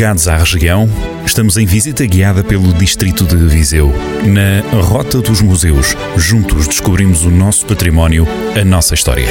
ligados à região, estamos em visita guiada pelo distrito de Viseu. Na Rota dos Museus, juntos descobrimos o nosso património, a nossa história.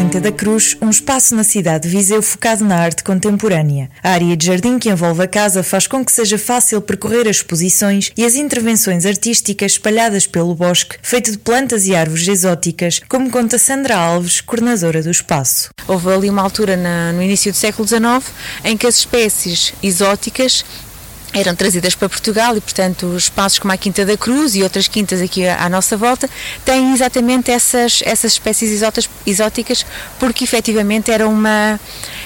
Quinta da Cruz, um espaço na cidade de Viseu focado na arte contemporânea. A área de jardim que envolve a casa faz com que seja fácil percorrer as exposições e as intervenções artísticas espalhadas pelo bosque, feito de plantas e árvores exóticas, como conta Sandra Alves, coordenadora do espaço. Houve ali uma altura no início do século XIX em que as espécies exóticas eram trazidas para Portugal e, portanto, os espaços como a Quinta da Cruz e outras quintas aqui à nossa volta têm exatamente essas, essas espécies exóticas porque efetivamente era uma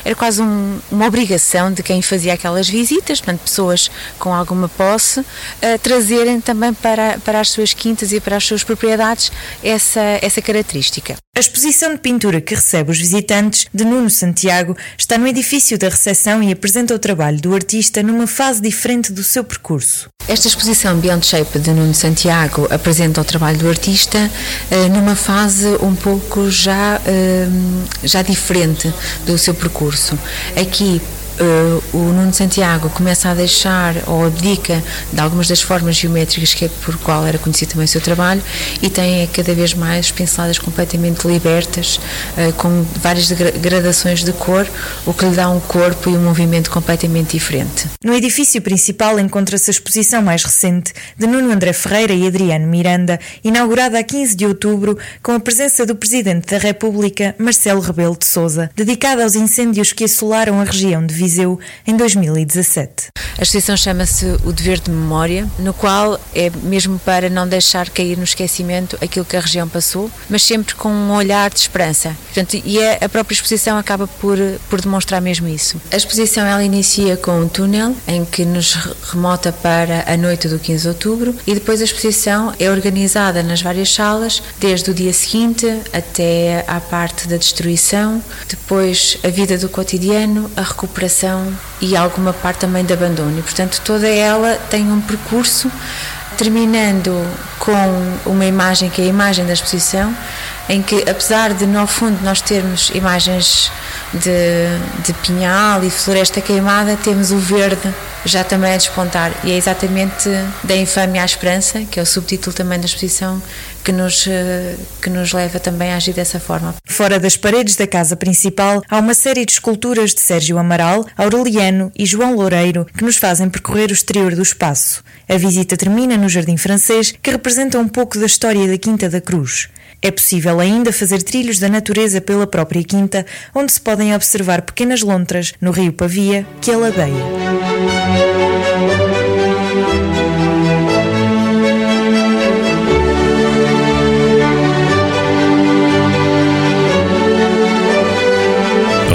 era quase um, uma obrigação de quem fazia aquelas visitas, portanto, pessoas com alguma posse, uh, trazerem também para, para as suas quintas e para as suas propriedades essa, essa característica. A exposição de pintura que recebe os visitantes de Nuno Santiago está no edifício da recepção e apresenta o trabalho do artista numa fase diferente do seu percurso. Esta exposição Beyond Shape de Nuno Santiago apresenta o trabalho do artista uh, numa fase um pouco já, uh, já diferente do seu percurso. Aqui Uh, o Nuno Santiago começa a deixar ou abdica de algumas das formas geométricas que é por qual era conhecido também o seu trabalho e tem cada vez mais pinceladas completamente libertas, uh, com várias gradações de cor, o que lhe dá um corpo e um movimento completamente diferente. No edifício principal encontra-se a exposição mais recente de Nuno André Ferreira e Adriano Miranda, inaugurada a 15 de outubro, com a presença do Presidente da República, Marcelo Rebelo de Sousa, dedicada aos incêndios que assolaram a região de Viseu em 2017. A exposição chama-se O Dever de Memória, no qual é mesmo para não deixar cair no esquecimento aquilo que a região passou, mas sempre com um olhar de esperança. Portanto, e é, a própria exposição acaba por, por demonstrar mesmo isso. A exposição ela inicia com um túnel em que nos remota para a noite do 15 de outubro e depois a exposição é organizada nas várias salas, desde o dia seguinte até à parte da destruição, depois a vida do cotidiano, a recuperação e alguma parte também de abandono. E, portanto, toda ela tem um percurso terminando com uma imagem que é a imagem da exposição, em que apesar de no fundo nós termos imagens de, de pinhal e floresta queimada, temos o verde já também a despontar. E é exatamente da infâmia à esperança, que é o subtítulo também da exposição, que nos, eh, que nos leva também a agir dessa forma. Fora das paredes da casa principal, há uma série de esculturas de Sérgio Amaral, Aureliano e João Loureiro que nos fazem percorrer o exterior do espaço. A visita termina no Jardim Francês, que representa um pouco da história da Quinta da Cruz. É possível ainda fazer trilhos da natureza pela própria quinta, onde se podem observar pequenas lontras no rio Pavia, que a ladeia.